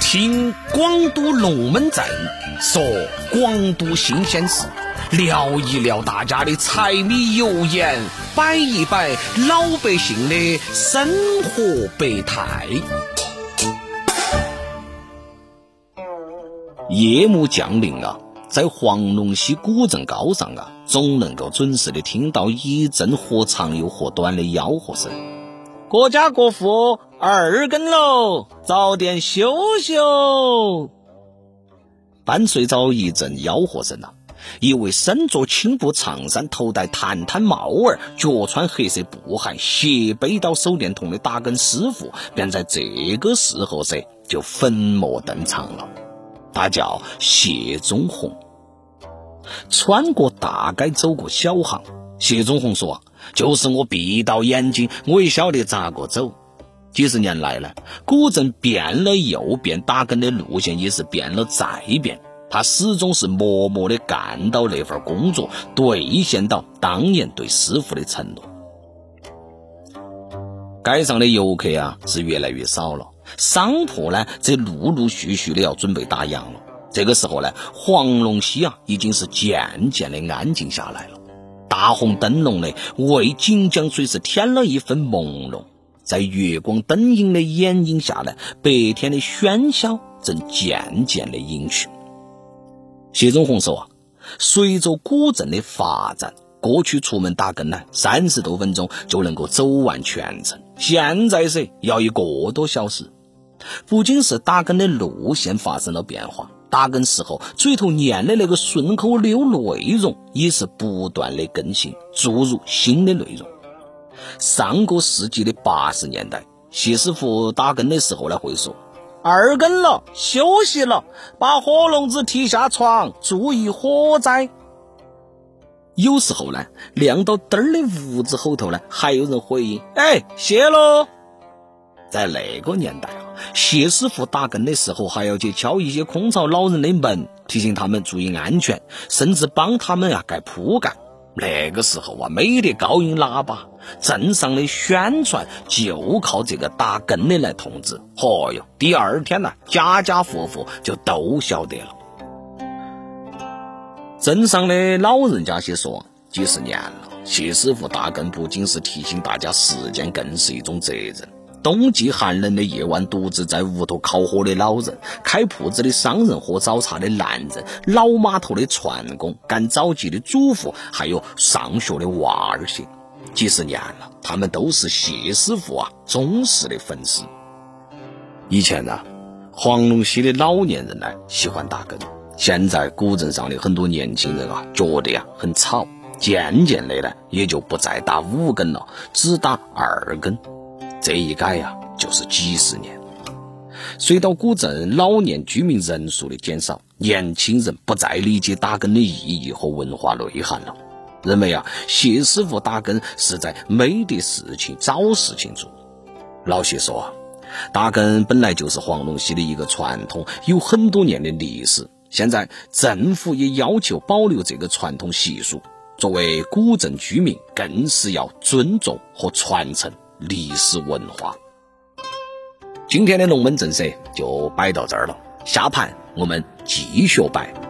听广都龙门阵说广都新鲜事，聊一聊大家的柴米油盐，摆一摆老百姓的生活百态。夜幕降临啊，在黄龙溪古镇高上啊，总能够准时的听到一阵或长又或短的吆喝声。各家各户二更喽，早点休息哦。伴随着一阵吆喝声啊，一位身着青布长衫、头戴探探帽儿、脚穿黑色布鞋、斜背到手电筒的打更师傅，便在这个时候噻就粉墨登场了。他叫谢忠红，穿过大街，走过小巷。谢忠红说。就是我闭到眼睛，我也晓得咋个走。几十年来呢，古镇变了又变，打更的路线也是变了再变。他始终是默默的干到那份工作，兑现到当年对师傅的承诺。街上的游客啊是越来越少了，商铺呢则陆陆续续的要准备打烊了。这个时候呢，黄龙溪啊已经是渐渐的安静下来了。大红灯笼的为锦江水是添了一份朦胧，在月光灯影的掩映下呢，白天的喧嚣正渐渐的隐去。谢忠红说啊，随着古镇的发展，过去出门打更呢，三十多分钟就能够走完全程，现在是要一个多小时。不仅是打更的路线发生了变化。打更时候，嘴头念的那个顺口溜内容也是不断的更新，注入新的内容。上个世纪的八十年代，谢师傅打更的时候呢，会说：“二更了，休息了，把火笼子提下床，注意火灾。”有时候呢，亮到灯儿的屋子后头呢，还有人回应：“哎，谢喽。”在那个年代啊。谢师傅打更的时候，还要去敲一些空巢老人的门，提醒他们注意安全，甚至帮他们啊盖铺盖。那个时候啊，没得高音喇叭，镇上的宣传就靠这个打更的来通知。嚯哟，第二天呢，家家户户就都晓得了。镇上的老人家些说，几十年了，谢师傅打更不仅是提醒大家时间，更是一种责任。冬季寒冷的夜晚，独自在屋头烤火的老人，开铺子的商人，喝早茶的男人，老码头的船工，赶早集的主妇，还有上学的娃儿些，几十年了，他们都是谢师傅啊忠实的粉丝。以前呢，黄龙溪的老年人呢喜欢打更，现在古镇上的很多年轻人啊觉得呀很吵，渐渐的呢也就不再打五更了，只打二更。这一改呀，就是几十年。随着古镇老年居民人数的减少，年轻人不再理解打更的意义和文化内涵了，认为啊，谢师傅打更是在没得事情找事情做。老谢说啊，打更本来就是黄龙溪的一个传统，有很多年的历史。现在政府也要求保留这个传统习俗，作为古镇居民，更是要尊重和传承。历史文化，今天的龙门阵噻就摆到这儿了，下盘我们继续摆。